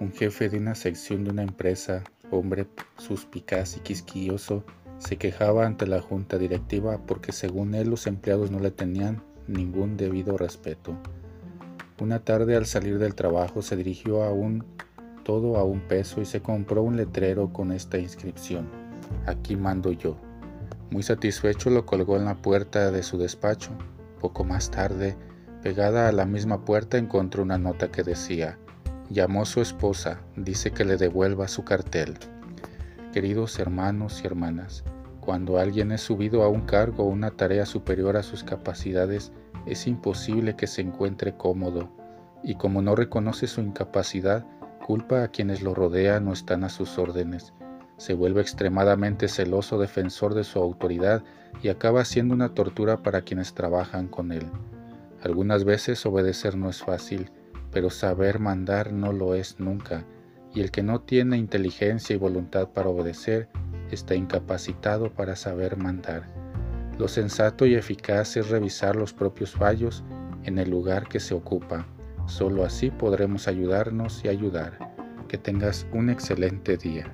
un jefe de una sección de una empresa, hombre suspicaz y quisquilloso, se quejaba ante la junta directiva porque según él los empleados no le tenían ningún debido respeto. Una tarde al salir del trabajo se dirigió a un todo a un peso y se compró un letrero con esta inscripción, aquí mando yo. Muy satisfecho lo colgó en la puerta de su despacho. Poco más tarde, pegada a la misma puerta encontró una nota que decía, Llamó su esposa, dice que le devuelva su cartel. Queridos hermanos y hermanas, cuando alguien es subido a un cargo o una tarea superior a sus capacidades, es imposible que se encuentre cómodo, y como no reconoce su incapacidad, culpa a quienes lo rodean o están a sus órdenes. Se vuelve extremadamente celoso defensor de su autoridad y acaba siendo una tortura para quienes trabajan con él. Algunas veces obedecer no es fácil, pero saber mandar no lo es nunca, y el que no tiene inteligencia y voluntad para obedecer está incapacitado para saber mandar. Lo sensato y eficaz es revisar los propios fallos en el lugar que se ocupa. Solo así podremos ayudarnos y ayudar. Que tengas un excelente día.